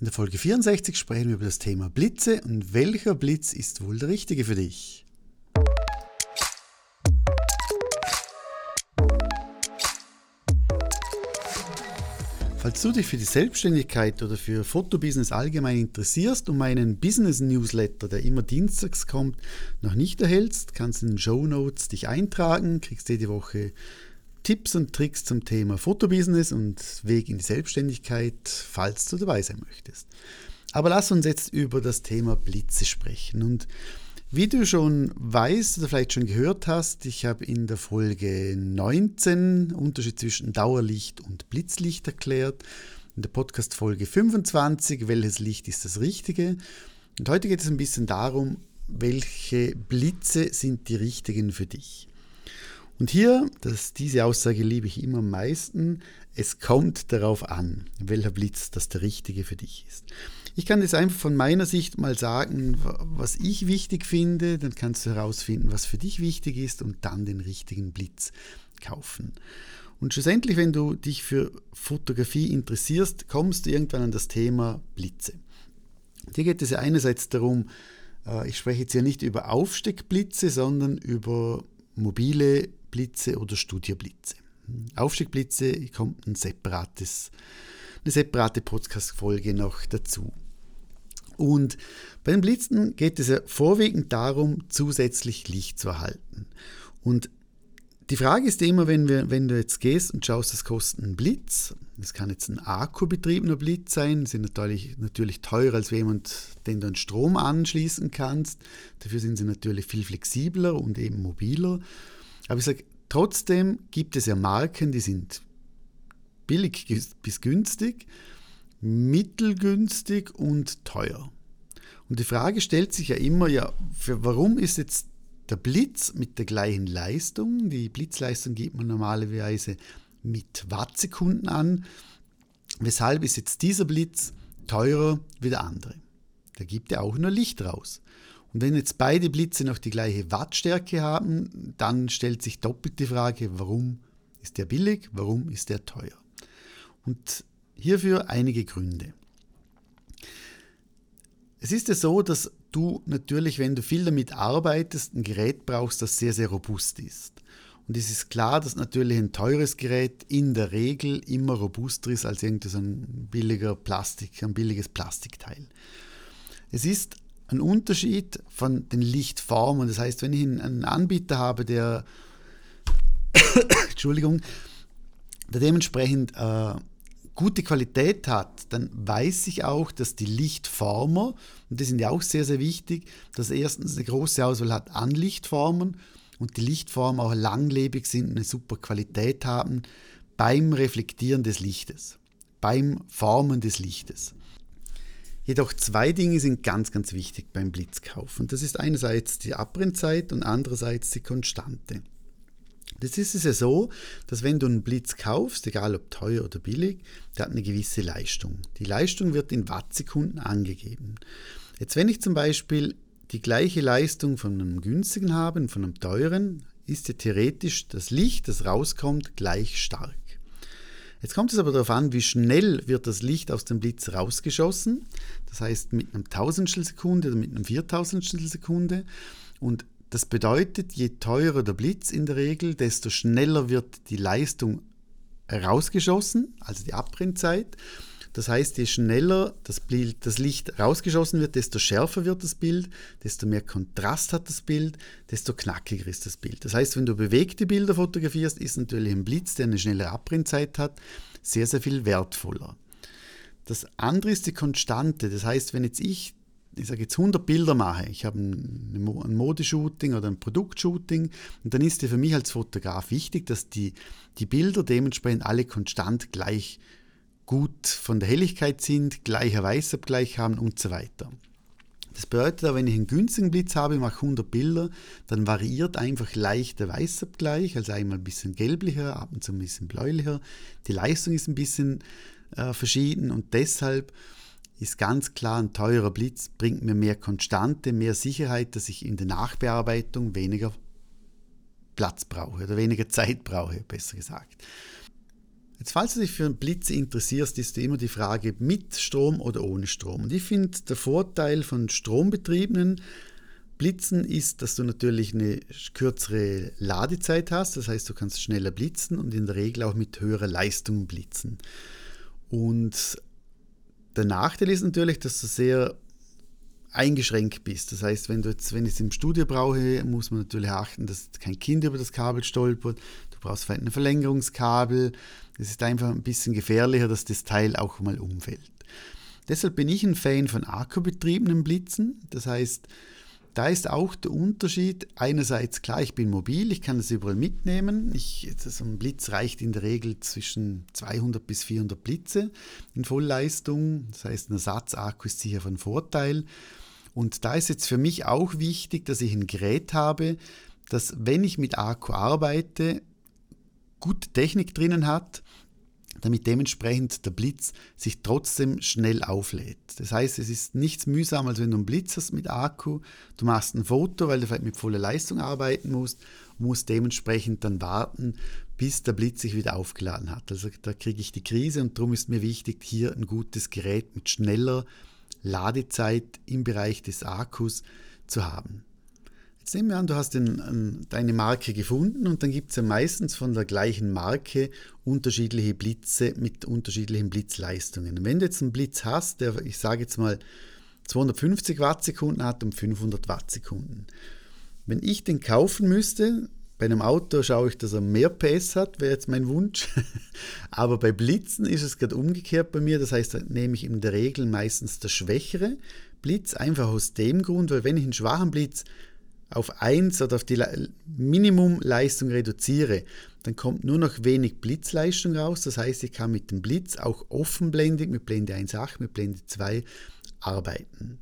In der Folge 64 sprechen wir über das Thema Blitze und welcher Blitz ist wohl der richtige für dich? Falls du dich für die Selbstständigkeit oder für Fotobusiness allgemein interessierst und meinen Business Newsletter, der immer dienstags kommt, noch nicht erhältst, kannst du in den Show Notes dich eintragen, kriegst jede Woche Tipps und Tricks zum Thema Fotobusiness und Weg in die Selbstständigkeit, falls du dabei sein möchtest. Aber lass uns jetzt über das Thema Blitze sprechen. Und wie du schon weißt oder vielleicht schon gehört hast, ich habe in der Folge 19 Unterschied zwischen Dauerlicht und Blitzlicht erklärt. In der Podcast Folge 25, welches Licht ist das richtige? Und heute geht es ein bisschen darum, welche Blitze sind die richtigen für dich. Und hier, das, diese Aussage liebe ich immer am meisten, es kommt darauf an, welcher Blitz das der richtige für dich ist. Ich kann jetzt einfach von meiner Sicht mal sagen, was ich wichtig finde, dann kannst du herausfinden, was für dich wichtig ist und dann den richtigen Blitz kaufen. Und schlussendlich, wenn du dich für Fotografie interessierst, kommst du irgendwann an das Thema Blitze. Hier geht es ja einerseits darum, äh, ich spreche jetzt ja nicht über Aufsteckblitze, sondern über mobile Blitze oder Studioblitze. Aufstiegblitze kommt ein separates, eine separate Podcast-Folge noch dazu. Und bei den Blitzen geht es ja vorwiegend darum, zusätzlich Licht zu erhalten. Und die Frage ist immer, wenn, wir, wenn du jetzt gehst und schaust, das kostet ein Blitz. Das kann jetzt ein akkubetriebener Blitz sein, sind natürlich, natürlich teurer als jemand, den du an Strom anschließen kannst. Dafür sind sie natürlich viel flexibler und eben mobiler. Aber ich sage, trotzdem gibt es ja Marken, die sind billig bis günstig, mittelgünstig und teuer. Und die Frage stellt sich ja immer, ja, für, warum ist jetzt der Blitz mit der gleichen Leistung, die Blitzleistung gibt man normalerweise mit Wattsekunden an, weshalb ist jetzt dieser Blitz teurer wie der andere? Da gibt er auch nur Licht raus. Und wenn jetzt beide Blitze noch die gleiche Wattstärke haben, dann stellt sich doppelt die Frage, warum ist der billig, warum ist der teuer? Und hierfür einige Gründe. Es ist ja so, dass du natürlich, wenn du viel damit arbeitest, ein Gerät brauchst, das sehr, sehr robust ist. Und es ist klar, dass natürlich ein teures Gerät in der Regel immer robuster ist als irgendein billiger Plastik, ein billiges Plastikteil. Es ist ein Unterschied von den Lichtformen. Das heißt, wenn ich einen Anbieter habe, der, Entschuldigung, der dementsprechend äh, gute Qualität hat, dann weiß ich auch, dass die Lichtformer, und die sind ja auch sehr, sehr wichtig, dass erstens eine große Auswahl hat an Lichtformen und die Lichtformen auch langlebig sind eine super Qualität haben beim Reflektieren des Lichtes, beim Formen des Lichtes. Jedoch zwei Dinge sind ganz, ganz wichtig beim Blitzkauf. Und das ist einerseits die Abbrennzeit und andererseits die Konstante. Das ist es ja so, dass wenn du einen Blitz kaufst, egal ob teuer oder billig, der hat eine gewisse Leistung. Die Leistung wird in Wattsekunden angegeben. Jetzt wenn ich zum Beispiel die gleiche Leistung von einem günstigen habe von einem teuren, ist ja theoretisch das Licht, das rauskommt, gleich stark. Jetzt kommt es aber darauf an, wie schnell wird das Licht aus dem Blitz rausgeschossen. Das heißt mit einem Tausendstel Sekunde oder mit einem Viertausendstel Sekunde. Und das bedeutet, je teurer der Blitz in der Regel, desto schneller wird die Leistung rausgeschossen, also die Abbrennzeit. Das heißt, je schneller das, Bild, das Licht rausgeschossen wird, desto schärfer wird das Bild, desto mehr Kontrast hat das Bild, desto knackiger ist das Bild. Das heißt, wenn du bewegte Bilder fotografierst, ist natürlich ein Blitz, der eine schnelle Abbrennzeit hat, sehr, sehr viel wertvoller. Das andere ist die Konstante. Das heißt, wenn jetzt ich, ich sage jetzt 100 Bilder mache, ich habe ein Modeshooting oder ein Produktshooting, und dann ist es für mich als Fotograf wichtig, dass die, die Bilder dementsprechend alle konstant gleich gut von der Helligkeit sind, gleicher Weißabgleich haben und so weiter. Das bedeutet aber, wenn ich einen günstigen Blitz habe, mache 100 Bilder, dann variiert einfach leicht der Weißabgleich, also einmal ein bisschen gelblicher, ab und zu ein bisschen bläulicher. Die Leistung ist ein bisschen äh, verschieden und deshalb ist ganz klar, ein teurer Blitz bringt mir mehr Konstante, mehr Sicherheit, dass ich in der Nachbearbeitung weniger Platz brauche oder weniger Zeit brauche, besser gesagt. Jetzt, falls du dich für Blitze interessierst, ist immer die Frage mit Strom oder ohne Strom. Und ich finde, der Vorteil von strombetriebenen Blitzen ist, dass du natürlich eine kürzere Ladezeit hast. Das heißt, du kannst schneller blitzen und in der Regel auch mit höherer Leistung blitzen. Und der Nachteil ist natürlich, dass du sehr eingeschränkt bist. Das heißt, wenn, du jetzt, wenn ich es im Studio brauche, muss man natürlich achten, dass kein Kind über das Kabel stolpert. Du brauchst vielleicht ein Verlängerungskabel. Es ist einfach ein bisschen gefährlicher, dass das Teil auch mal umfällt. Deshalb bin ich ein Fan von akkubetriebenen Blitzen. Das heißt, da ist auch der Unterschied. Einerseits klar, ich bin mobil, ich kann es überall mitnehmen. Ich, so ein Blitz reicht in der Regel zwischen 200 bis 400 Blitze in Vollleistung. Das heißt, ein Ersatzakku ist sicher von Vorteil. Und da ist jetzt für mich auch wichtig, dass ich ein Gerät habe, das, wenn ich mit Akku arbeite, gute Technik drinnen hat, damit dementsprechend der Blitz sich trotzdem schnell auflädt. Das heißt, es ist nichts mühsam, als wenn du einen Blitz hast mit Akku, du machst ein Foto, weil du vielleicht mit voller Leistung arbeiten musst, musst dementsprechend dann warten, bis der Blitz sich wieder aufgeladen hat. Also da kriege ich die Krise und darum ist mir wichtig, hier ein gutes Gerät mit schneller Ladezeit im Bereich des Akkus zu haben. Nehmen wir an, du hast den, deine Marke gefunden und dann gibt es ja meistens von der gleichen Marke unterschiedliche Blitze mit unterschiedlichen Blitzleistungen. wenn du jetzt einen Blitz hast, der, ich sage jetzt mal, 250 Wattsekunden hat und 500 Wattsekunden. Wenn ich den kaufen müsste, bei einem Auto schaue ich, dass er mehr PS hat, wäre jetzt mein Wunsch. Aber bei Blitzen ist es gerade umgekehrt bei mir. Das heißt, da nehme ich in der Regel meistens der schwächere Blitz, einfach aus dem Grund, weil wenn ich einen schwachen Blitz auf 1 oder auf die Minimumleistung reduziere, dann kommt nur noch wenig Blitzleistung raus. Das heißt, ich kann mit dem Blitz auch offenblendig mit Blende 1.8, mit Blende 2 arbeiten.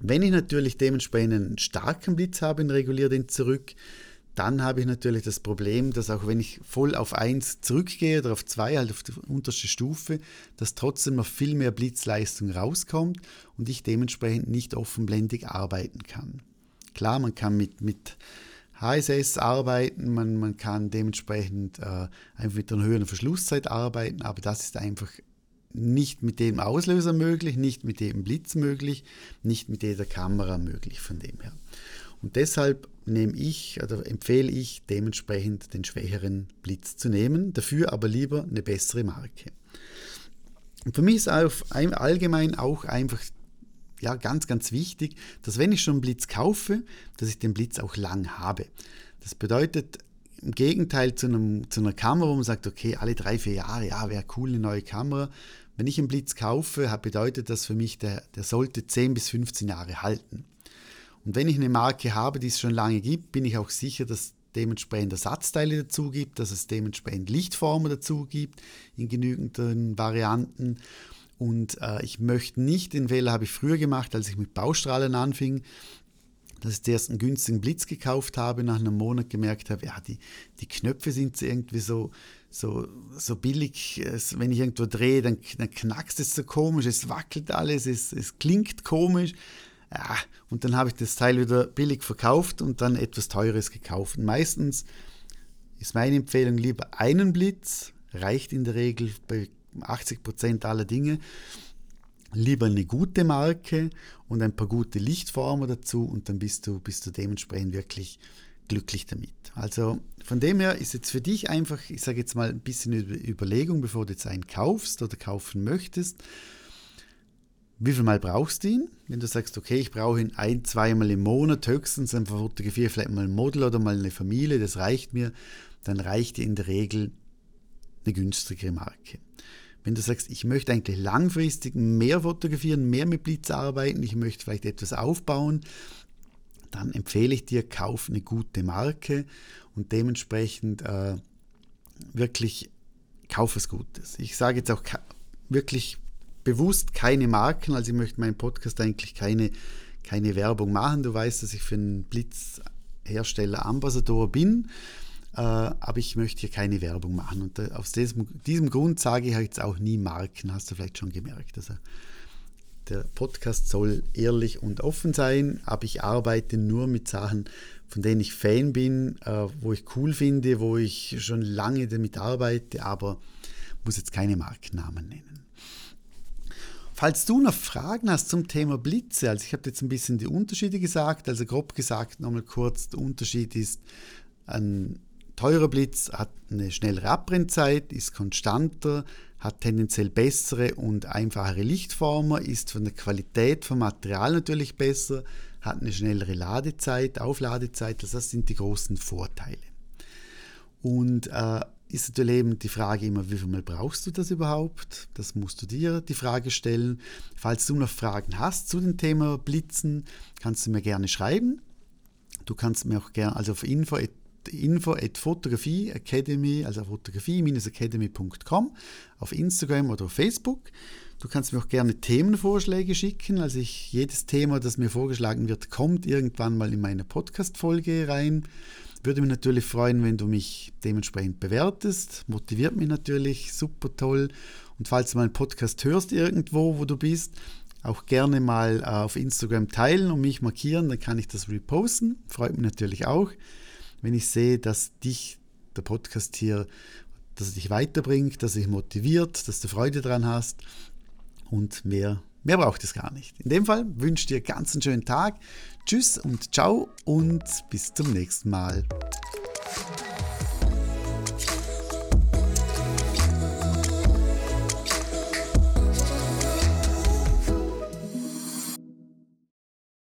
Wenn ich natürlich dementsprechend einen starken Blitz habe und reguliere den zurück, dann habe ich natürlich das Problem, dass auch wenn ich voll auf 1 zurückgehe oder auf 2, halt auf die unterste Stufe, dass trotzdem noch viel mehr Blitzleistung rauskommt und ich dementsprechend nicht offenblendig arbeiten kann. Klar, man kann mit, mit HSS arbeiten, man, man kann dementsprechend äh, einfach mit einer höheren Verschlusszeit arbeiten, aber das ist einfach nicht mit dem Auslöser möglich, nicht mit dem Blitz möglich, nicht mit jeder Kamera möglich von dem her. Und deshalb nehme ich oder empfehle ich dementsprechend den schwächeren Blitz zu nehmen, dafür aber lieber eine bessere Marke. Und für mich ist allgemein auch einfach ja, ganz, ganz wichtig, dass wenn ich schon einen Blitz kaufe, dass ich den Blitz auch lang habe. Das bedeutet im Gegenteil zu, einem, zu einer Kamera, wo man sagt, okay, alle drei, vier Jahre, ja, wäre cool, eine neue Kamera. Wenn ich einen Blitz kaufe, bedeutet das für mich, der, der sollte 10 bis 15 Jahre halten. Und wenn ich eine Marke habe, die es schon lange gibt, bin ich auch sicher, dass dementsprechend Ersatzteile dazu gibt, dass es dementsprechend Lichtformen dazu gibt in genügenden Varianten und äh, ich möchte nicht, den Fehler habe ich früher gemacht, als ich mit Baustrahlen anfing, dass ich zuerst einen günstigen Blitz gekauft habe, nach einem Monat gemerkt habe, ja, die, die Knöpfe sind irgendwie so, so, so billig, wenn ich irgendwo drehe, dann, dann knackst es so komisch, es wackelt alles, es, es klingt komisch. Ja, und dann habe ich das Teil wieder billig verkauft und dann etwas Teures gekauft. Und meistens ist meine Empfehlung lieber einen Blitz, reicht in der Regel bei 80 Prozent aller Dinge. Lieber eine gute Marke und ein paar gute Lichtformen dazu und dann bist du, bist du dementsprechend wirklich glücklich damit. Also von dem her ist jetzt für dich einfach, ich sage jetzt mal ein bisschen Überlegung, bevor du jetzt einen kaufst oder kaufen möchtest. Wie viel Mal brauchst du ihn? Wenn du sagst, okay, ich brauche ihn ein, zweimal im Monat höchstens, dann fotografiere vielleicht mal ein Model oder mal eine Familie, das reicht mir, dann reicht dir in der Regel eine günstigere Marke. Wenn du sagst, ich möchte eigentlich langfristig mehr fotografieren, mehr mit Blitz arbeiten, ich möchte vielleicht etwas aufbauen, dann empfehle ich dir, kauf eine gute Marke und dementsprechend äh, wirklich kauf was Gutes. Ich sage jetzt auch wirklich bewusst keine Marken, also ich möchte meinen Podcast eigentlich keine, keine Werbung machen. Du weißt, dass ich für einen Blitzhersteller Ambassador bin. Äh, aber ich möchte hier keine Werbung machen. Und äh, aus diesem, diesem Grund sage ich jetzt auch nie Marken, hast du vielleicht schon gemerkt. Also der Podcast soll ehrlich und offen sein, aber ich arbeite nur mit Sachen, von denen ich Fan bin, äh, wo ich cool finde, wo ich schon lange damit arbeite, aber muss jetzt keine Markennamen nennen. Falls du noch Fragen hast zum Thema Blitze, also ich habe jetzt ein bisschen die Unterschiede gesagt, also grob gesagt nochmal kurz, der Unterschied ist, ein teurer Blitz hat eine schnellere Abbrennzeit, ist konstanter, hat tendenziell bessere und einfachere Lichtformer, ist von der Qualität vom Material natürlich besser, hat eine schnellere Ladezeit, Aufladezeit, also das sind die großen Vorteile. Und äh, ist natürlich eben die Frage immer, wie viel Mal brauchst du das überhaupt? Das musst du dir die Frage stellen. Falls du noch Fragen hast zu dem Thema Blitzen, kannst du mir gerne schreiben. Du kannst mir auch gerne, also auf info info at Fotografie Academy, also fotografie-academy.com auf Instagram oder auf Facebook. Du kannst mir auch gerne Themenvorschläge schicken. Also ich, jedes Thema, das mir vorgeschlagen wird, kommt irgendwann mal in meine Podcast-Folge rein. Würde mich natürlich freuen, wenn du mich dementsprechend bewertest. Motiviert mich natürlich, super toll. Und falls du mal einen Podcast hörst irgendwo, wo du bist, auch gerne mal äh, auf Instagram teilen und mich markieren, dann kann ich das reposten. Freut mich natürlich auch, wenn ich sehe, dass dich der Podcast hier, dass er dich weiterbringt, dass er dich motiviert, dass du Freude daran hast und mehr, mehr braucht es gar nicht. In dem Fall wünsche ich dir ganz einen schönen Tag. Tschüss und ciao und bis zum nächsten Mal.